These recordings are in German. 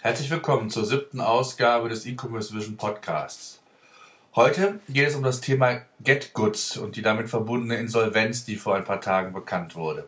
Herzlich willkommen zur siebten Ausgabe des E-Commerce Vision Podcasts. Heute geht es um das Thema Get Goods und die damit verbundene Insolvenz, die vor ein paar Tagen bekannt wurde.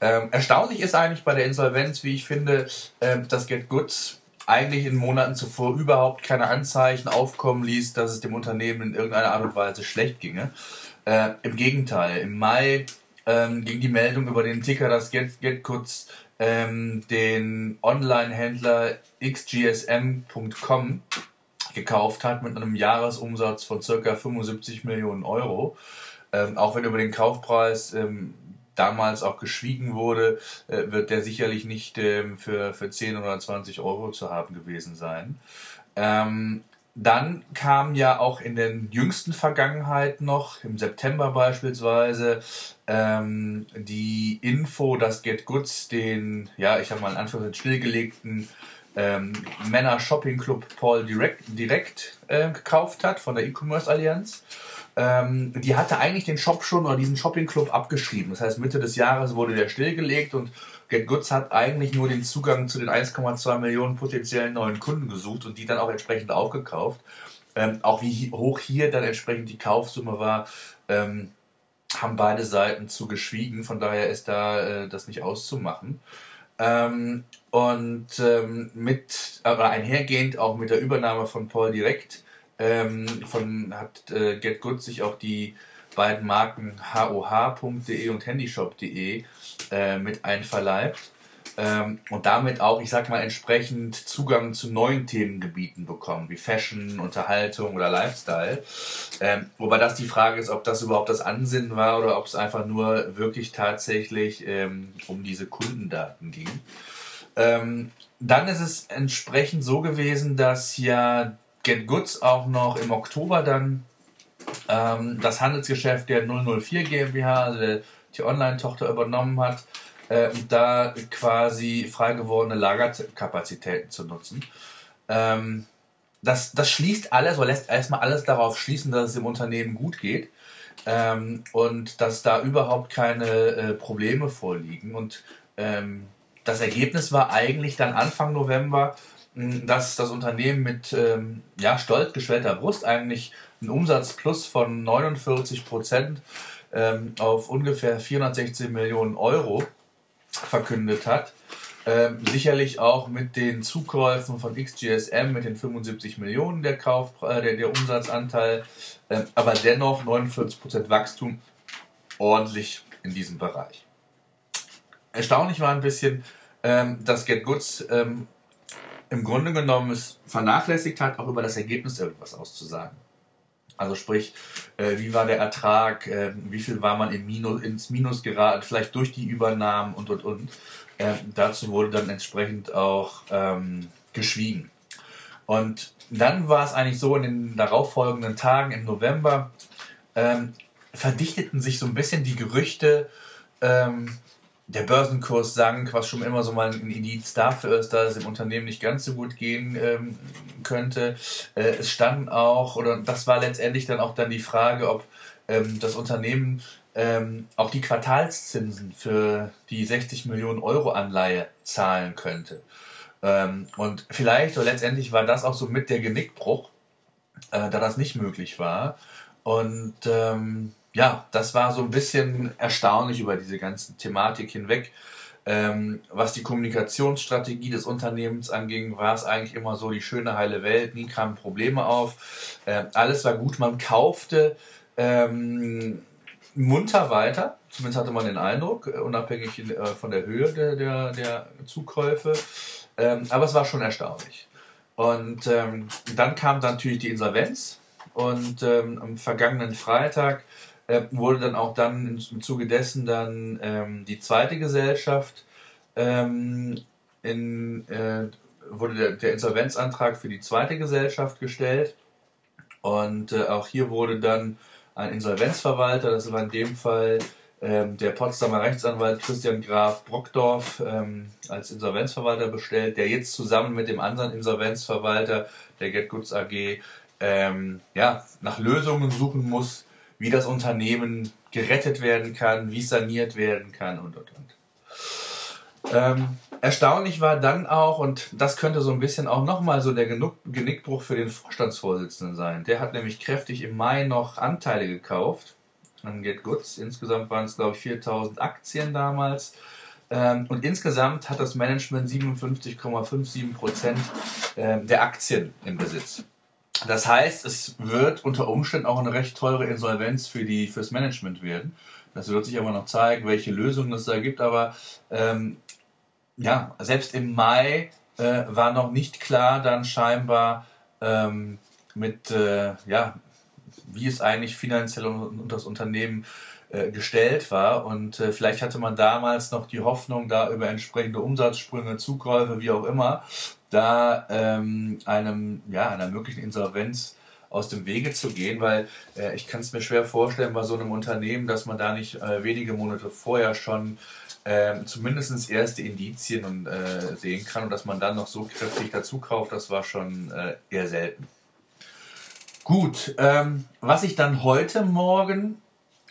Ähm, erstaunlich ist eigentlich bei der Insolvenz, wie ich finde, äh, dass Get Goods eigentlich in Monaten zuvor überhaupt keine Anzeichen aufkommen ließ, dass es dem Unternehmen in irgendeiner Art und Weise schlecht ginge. Äh, Im Gegenteil, im Mai ähm, ging die Meldung über den Ticker, dass Get, Get Goods ähm, den Online-Händler xgsm.com gekauft hat mit einem Jahresumsatz von ca. 75 Millionen Euro. Ähm, auch wenn über den Kaufpreis ähm, damals auch geschwiegen wurde, äh, wird der sicherlich nicht ähm, für, für 10 oder 20 Euro zu haben gewesen sein. Ähm, dann kam ja auch in den jüngsten Vergangenheit noch, im September beispielsweise, ähm, die Info, dass Get Goods den, ja, ich habe mal in Anführungszeichen stillgelegten ähm, Männer Shopping Club Paul direkt, direkt äh, gekauft hat von der E-Commerce Allianz. Ähm, die hatte eigentlich den Shop schon oder diesen Shopping Club abgeschrieben. Das heißt, Mitte des Jahres wurde der stillgelegt und Get Goods hat eigentlich nur den Zugang zu den 1,2 Millionen potenziellen neuen Kunden gesucht und die dann auch entsprechend aufgekauft. Ähm, auch wie hoch hier dann entsprechend die Kaufsumme war, ähm, haben beide Seiten zu geschwiegen. Von daher ist da äh, das nicht auszumachen. Ähm, und ähm, mit, aber einhergehend auch mit der Übernahme von Paul Direct ähm, von, hat äh, Get Good sich auch die beiden Marken hoh.de und handyshop.de äh, mit einverleibt ähm, und damit auch, ich sag mal, entsprechend Zugang zu neuen Themengebieten bekommen, wie Fashion, Unterhaltung oder Lifestyle. Ähm, wobei das die Frage ist, ob das überhaupt das Ansinnen war oder ob es einfach nur wirklich tatsächlich ähm, um diese Kundendaten ging. Ähm, dann ist es entsprechend so gewesen, dass ja Get Goods auch noch im Oktober dann ähm, das Handelsgeschäft der 004 GmbH, also die Online-Tochter, übernommen hat, äh, da quasi frei gewordene Lagerkapazitäten zu nutzen. Ähm, das, das schließt alles oder lässt erstmal alles darauf schließen, dass es dem Unternehmen gut geht ähm, und dass da überhaupt keine äh, Probleme vorliegen. Und ähm, das Ergebnis war eigentlich dann Anfang November, dass das Unternehmen mit ähm, ja, stolz geschwellter Brust eigentlich einen Umsatzplus von 49 Prozent ähm, auf ungefähr 416 Millionen Euro verkündet hat. Ähm, sicherlich auch mit den Zukäufen von XGSM mit den 75 Millionen der, Kauf, äh, der, der Umsatzanteil, äh, aber dennoch 49% Wachstum ordentlich in diesem Bereich. Erstaunlich war ein bisschen, ähm, dass Get Goods ähm, im Grunde genommen es vernachlässigt hat, auch über das Ergebnis irgendwas auszusagen. Also sprich, äh, wie war der Ertrag, äh, wie viel war man im Minus, ins Minus geraten, vielleicht durch die Übernahmen und und und. Äh, dazu wurde dann entsprechend auch ähm, geschwiegen. Und dann war es eigentlich so, in den darauffolgenden Tagen im November ähm, verdichteten sich so ein bisschen die Gerüchte, ähm, der Börsenkurs sank, was schon immer so mal ein Indiz dafür ist, dass es im Unternehmen nicht ganz so gut gehen ähm, könnte. Äh, es stand auch, oder das war letztendlich dann auch dann die Frage, ob ähm, das Unternehmen ähm, auch die Quartalszinsen für die 60 Millionen Euro Anleihe zahlen könnte. Ähm, und vielleicht oder letztendlich war das auch so mit der Genickbruch, äh, da das nicht möglich war. Und ähm, ja, das war so ein bisschen erstaunlich über diese ganze Thematik hinweg. Ähm, was die Kommunikationsstrategie des Unternehmens anging, war es eigentlich immer so die schöne heile Welt, nie kamen Probleme auf, äh, alles war gut, man kaufte ähm, munter weiter, zumindest hatte man den Eindruck, äh, unabhängig äh, von der Höhe der, der, der Zukäufe, ähm, aber es war schon erstaunlich. Und ähm, dann kam dann natürlich die Insolvenz. Und ähm, am vergangenen Freitag äh, wurde dann auch dann im Zuge dessen dann ähm, die zweite Gesellschaft ähm, in, äh, wurde der, der, Insolvenzantrag für die zweite Gesellschaft gestellt. Und äh, auch hier wurde dann ein Insolvenzverwalter, das war in dem Fall ähm, der Potsdamer Rechtsanwalt Christian Graf Brockdorf ähm, als Insolvenzverwalter bestellt, der jetzt zusammen mit dem anderen Insolvenzverwalter der Get Goods AG ähm, ja, nach Lösungen suchen muss, wie das Unternehmen gerettet werden kann, wie saniert werden kann und und und. Ähm, erstaunlich war dann auch, und das könnte so ein bisschen auch nochmal so der Genickbruch für den Vorstandsvorsitzenden sein. Der hat nämlich kräftig im Mai noch Anteile gekauft an Get Goods. Insgesamt waren es, glaube ich, 4000 Aktien damals. Ähm, und insgesamt hat das Management 57,57 Prozent ähm, der Aktien im Besitz. Das heißt, es wird unter Umständen auch eine recht teure Insolvenz für die fürs Management werden. Das wird sich aber noch zeigen, welche Lösungen es da gibt. Aber ähm, ja, selbst im Mai äh, war noch nicht klar, dann scheinbar ähm, mit äh, ja, wie es eigentlich finanziell und das Unternehmen äh, gestellt war. Und äh, vielleicht hatte man damals noch die Hoffnung, da über entsprechende Umsatzsprünge, Zukäufe, wie auch immer, da ähm, einem, ja, einer möglichen Insolvenz aus dem Wege zu gehen, weil äh, ich kann es mir schwer vorstellen bei so einem Unternehmen, dass man da nicht äh, wenige Monate vorher schon äh, zumindest erste Indizien äh, sehen kann und dass man dann noch so kräftig dazu kauft, das war schon äh, eher selten. Gut, ähm, was ich dann heute Morgen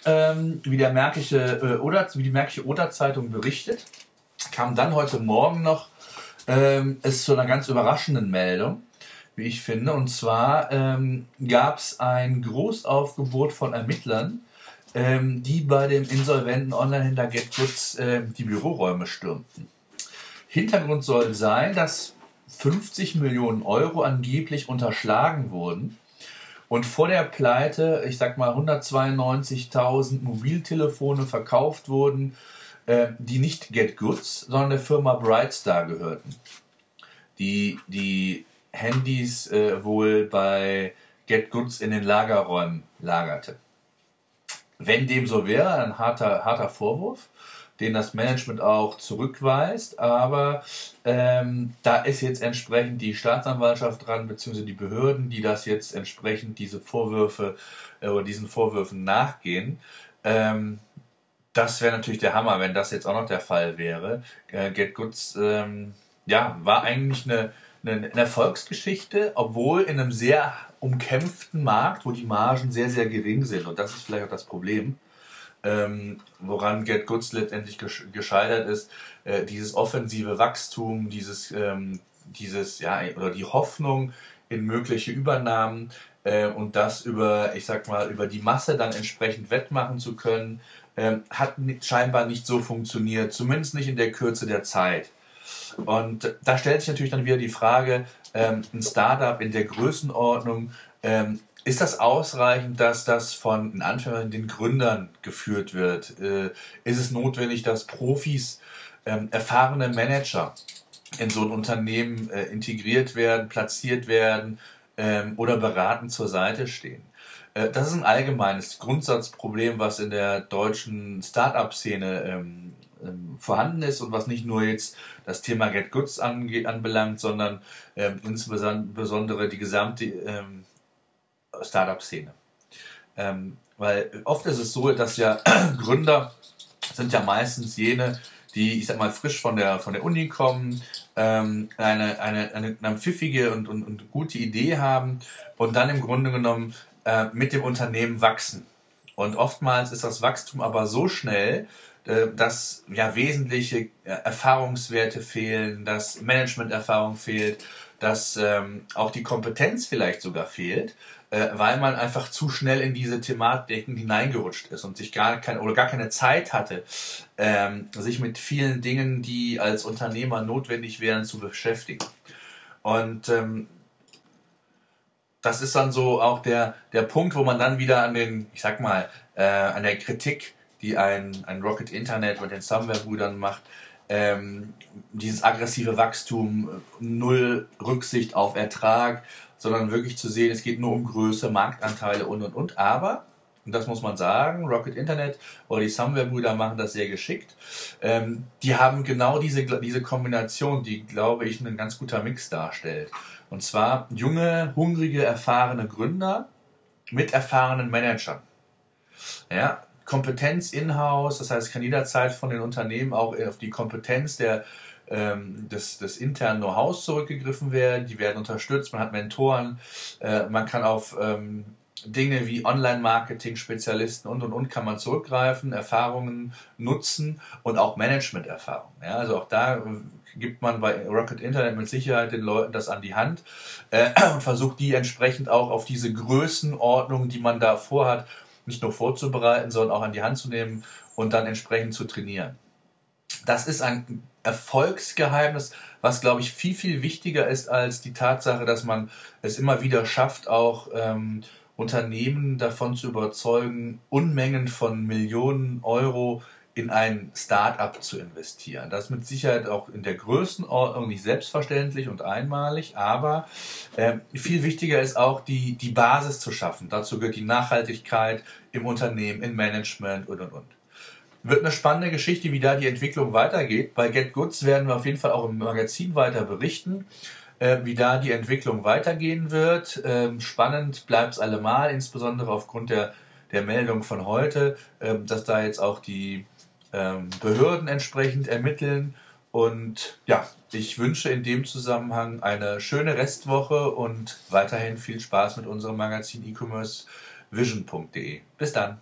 ähm, wie, der Märkische, äh, oder, wie die Märkische Oder-Zeitung berichtet, kam dann heute Morgen noch ähm, es zu einer ganz überraschenden Meldung, wie ich finde. Und zwar ähm, gab es ein Großaufgebot von Ermittlern, ähm, die bei dem insolventen Online-Händler GetGoods äh, die Büroräume stürmten. Hintergrund soll sein, dass 50 Millionen Euro angeblich unterschlagen wurden und vor der Pleite, ich sag mal 192.000 Mobiltelefone verkauft wurden, äh, die nicht Get Goods, sondern der Firma Brightstar gehörten. Die die Handys äh, wohl bei Get Goods in den Lagerräumen lagerte. Wenn dem so wäre, ein harter, harter Vorwurf den das Management auch zurückweist. Aber ähm, da ist jetzt entsprechend die Staatsanwaltschaft dran, beziehungsweise die Behörden, die das jetzt entsprechend diese Vorwürfe äh, oder diesen Vorwürfen nachgehen. Ähm, das wäre natürlich der Hammer, wenn das jetzt auch noch der Fall wäre. Äh, Get Goods ähm, ja, war eigentlich eine, eine, eine Erfolgsgeschichte, obwohl in einem sehr umkämpften Markt, wo die Margen sehr, sehr gering sind. Und das ist vielleicht auch das Problem ähm, woran Get Goods letztendlich gescheitert ist, äh, dieses offensive Wachstum, dieses, ähm, dieses, ja, oder die Hoffnung in mögliche Übernahmen äh, und das über, ich sag mal, über die Masse dann entsprechend wettmachen zu können, hat scheinbar nicht so funktioniert, zumindest nicht in der Kürze der Zeit. Und da stellt sich natürlich dann wieder die Frage, ähm, ein Startup in der Größenordnung ähm, ist das ausreichend, dass das von in Anführungszeichen den Gründern geführt wird? Äh, ist es notwendig, dass Profis, ähm, erfahrene Manager in so ein Unternehmen äh, integriert werden, platziert werden ähm, oder beratend zur Seite stehen? Äh, das ist ein allgemeines Grundsatzproblem, was in der deutschen Start-up-Szene ähm, ähm, vorhanden ist und was nicht nur jetzt das Thema Get Goods anbelangt, sondern ähm, insbesondere die gesamte ähm, Startup-Szene. Ähm, weil oft ist es so, dass ja Gründer sind ja meistens jene, die, ich sag mal, frisch von der, von der Uni kommen, ähm, eine, eine, eine, eine pfiffige und, und, und gute Idee haben und dann im Grunde genommen äh, mit dem Unternehmen wachsen. Und oftmals ist das Wachstum aber so schnell, äh, dass ja wesentliche äh, Erfahrungswerte fehlen, dass Managementerfahrung fehlt, dass ähm, auch die Kompetenz vielleicht sogar fehlt äh, weil man einfach zu schnell in diese Thematiken hineingerutscht ist und sich gar keine oder gar keine Zeit hatte, ähm, sich mit vielen Dingen, die als Unternehmer notwendig wären, zu beschäftigen. Und ähm, das ist dann so auch der, der Punkt, wo man dann wieder an den, ich sag mal, äh, an der Kritik, die ein, ein Rocket Internet mit den Somewhere-Brüdern macht, ähm, dieses aggressive Wachstum, null Rücksicht auf Ertrag, sondern wirklich zu sehen, es geht nur um Größe, Marktanteile und und und. Aber, und das muss man sagen, Rocket Internet oder die Somewhere-Brüder machen das sehr geschickt. Ähm, die haben genau diese, diese Kombination, die, glaube ich, ein ganz guter Mix darstellt. Und zwar junge, hungrige, erfahrene Gründer mit erfahrenen Managern. Ja, Kompetenz in-house, das heißt, kann jederzeit von den Unternehmen auch auf die Kompetenz der ähm, des, des internen Know-hows zurückgegriffen werden, die werden unterstützt, man hat Mentoren, äh, man kann auf ähm, Dinge wie Online-Marketing-Spezialisten und und und kann man zurückgreifen, Erfahrungen nutzen und auch Management-Erfahrung. Ja, also auch da äh, gibt man bei Rocket Internet mit Sicherheit den Leuten das an die Hand äh, und versucht die entsprechend auch auf diese Größenordnung, die man da vorhat, nicht nur vorzubereiten, sondern auch an die Hand zu nehmen und dann entsprechend zu trainieren. Das ist ein Erfolgsgeheimnis, was, glaube ich, viel, viel wichtiger ist als die Tatsache, dass man es immer wieder schafft, auch ähm, Unternehmen davon zu überzeugen, Unmengen von Millionen Euro in ein Start-up zu investieren. Das ist mit Sicherheit auch in der Größenordnung nicht selbstverständlich und einmalig, aber äh, viel wichtiger ist auch die, die Basis zu schaffen. Dazu gehört die Nachhaltigkeit im Unternehmen, im Management und und und. Wird eine spannende Geschichte, wie da die Entwicklung weitergeht. Bei Get Goods werden wir auf jeden Fall auch im Magazin weiter berichten äh, wie da die Entwicklung weitergehen wird. Ähm, spannend bleibt es allemal, insbesondere aufgrund der, der Meldung von heute, ähm, dass da jetzt auch die ähm, Behörden entsprechend ermitteln. Und ja, ich wünsche in dem Zusammenhang eine schöne Restwoche und weiterhin viel Spaß mit unserem Magazin e-commerce vision.de. Bis dann.